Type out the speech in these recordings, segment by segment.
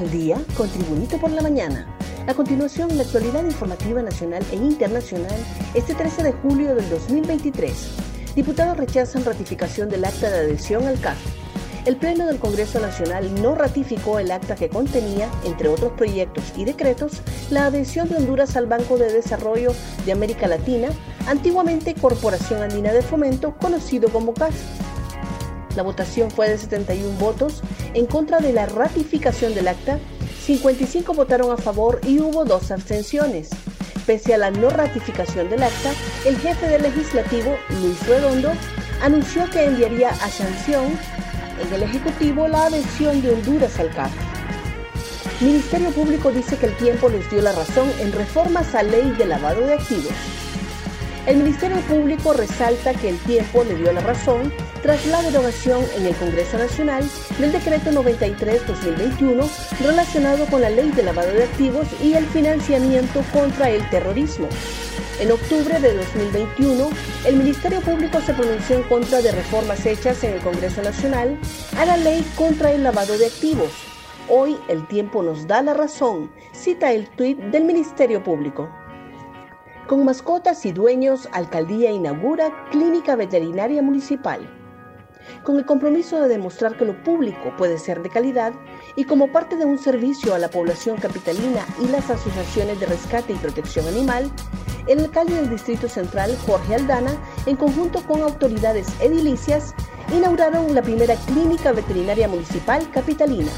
Al día con Tribunito por la mañana. A continuación, la actualidad informativa nacional e internacional este 13 de julio del 2023. Diputados rechazan ratificación del acta de adhesión al CAF. El Pleno del Congreso Nacional no ratificó el acta que contenía, entre otros proyectos y decretos, la adhesión de Honduras al Banco de Desarrollo de América Latina, antiguamente Corporación Andina de Fomento, conocido como CAF. La votación fue de 71 votos en contra de la ratificación del acta, 55 votaron a favor y hubo dos abstenciones. Pese a la no ratificación del acta, el jefe del legislativo, Luis Redondo, anunció que enviaría a sanción en el Ejecutivo la adhesión de Honduras al CAF. Ministerio Público dice que el tiempo les dio la razón en reformas a ley de lavado de activos. El Ministerio Público resalta que el tiempo le dio la razón tras la derogación en el Congreso Nacional del Decreto 93-2021 relacionado con la Ley de Lavado de Activos y el financiamiento contra el terrorismo. En octubre de 2021, el Ministerio Público se pronunció en contra de reformas hechas en el Congreso Nacional a la Ley contra el Lavado de Activos. Hoy el tiempo nos da la razón, cita el tuit del Ministerio Público. Con mascotas y dueños, Alcaldía inaugura Clínica Veterinaria Municipal. Con el compromiso de demostrar que lo público puede ser de calidad y como parte de un servicio a la población capitalina y las asociaciones de rescate y protección animal, el alcalde del Distrito Central, Jorge Aldana, en conjunto con autoridades edilicias, inauguraron la primera clínica veterinaria municipal capitalina.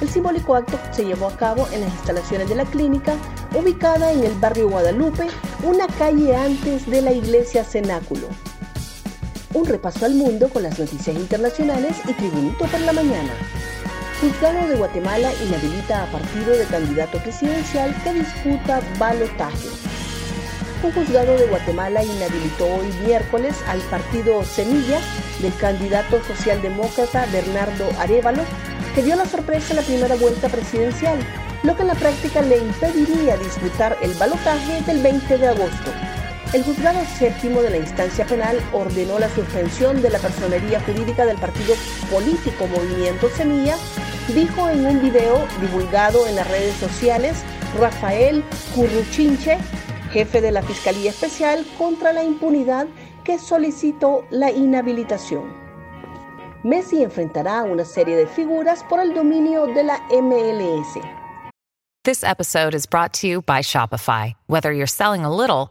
El simbólico acto se llevó a cabo en las instalaciones de la clínica, ubicada en el barrio Guadalupe, una calle antes de la iglesia Cenáculo. Un repaso al mundo con las noticias internacionales y Tribunito por la mañana. Juzgado de Guatemala inhabilita a partido de candidato presidencial que disputa balotaje. Un juzgado de Guatemala inhabilitó hoy miércoles al partido Semilla del candidato socialdemócrata Bernardo Arevalo que dio la sorpresa en la primera vuelta presidencial, lo que en la práctica le impediría disputar el balotaje del 20 de agosto. El juzgado séptimo de la instancia penal ordenó la suspensión de la personería jurídica del partido político Movimiento Semilla, dijo en un video divulgado en las redes sociales Rafael Curruchinche, jefe de la Fiscalía Especial contra la Impunidad, que solicitó la inhabilitación. Messi enfrentará una serie de figuras por el dominio de la MLS. This episode is brought to you by Shopify. Whether you're selling a little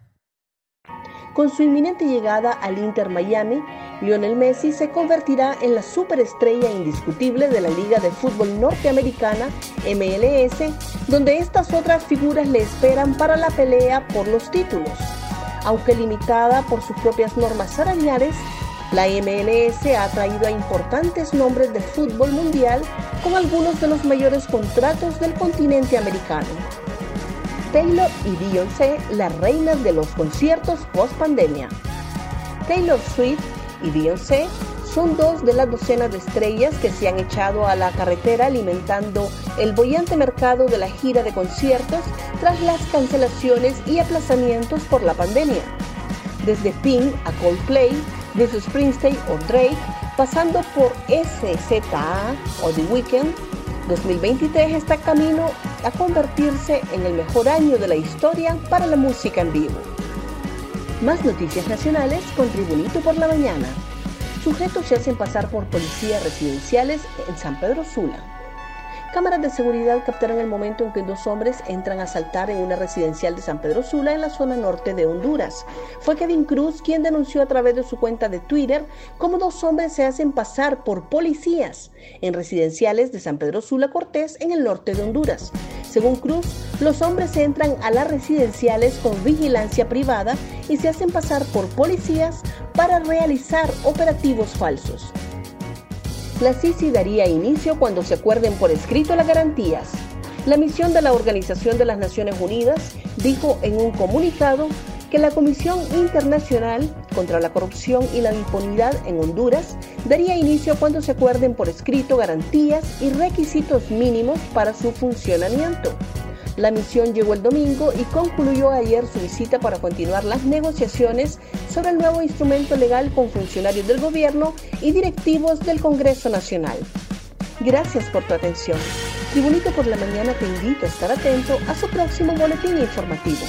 Con su inminente llegada al Inter Miami, Lionel Messi se convertirá en la superestrella indiscutible de la Liga de Fútbol Norteamericana, MLS, donde estas otras figuras le esperan para la pelea por los títulos. Aunque limitada por sus propias normas salariales, la MLS ha traído a importantes nombres del fútbol mundial con algunos de los mayores contratos del continente americano. Taylor y Beyoncé, las reinas de los conciertos post pandemia. Taylor Swift y Beyoncé son dos de las docenas de estrellas que se han echado a la carretera alimentando el bollante mercado de la gira de conciertos tras las cancelaciones y aplazamientos por la pandemia. Desde Pink a Coldplay, desde Springsteen o Drake, pasando por SZA o The Weeknd, 2023 está camino a convertirse en el mejor año de la historia para la música en vivo. Más noticias nacionales con Tribunito por la Mañana. Sujetos se hacen pasar por policías residenciales en San Pedro Sula. Cámaras de seguridad captaron el momento en que dos hombres entran a asaltar en una residencial de San Pedro Sula en la zona norte de Honduras. Fue Kevin Cruz quien denunció a través de su cuenta de Twitter cómo dos hombres se hacen pasar por policías en residenciales de San Pedro Sula Cortés en el norte de Honduras. Según Cruz, los hombres entran a las residenciales con vigilancia privada y se hacen pasar por policías para realizar operativos falsos. La CICI daría inicio cuando se acuerden por escrito las garantías. La misión de la Organización de las Naciones Unidas dijo en un comunicado que la Comisión Internacional contra la Corrupción y la Impunidad en Honduras daría inicio cuando se acuerden por escrito garantías y requisitos mínimos para su funcionamiento. La misión llegó el domingo y concluyó ayer su visita para continuar las negociaciones sobre el nuevo instrumento legal con funcionarios del gobierno y directivos del Congreso Nacional. Gracias por tu atención. Tribunito por la Mañana te invito a estar atento a su próximo boletín informativo.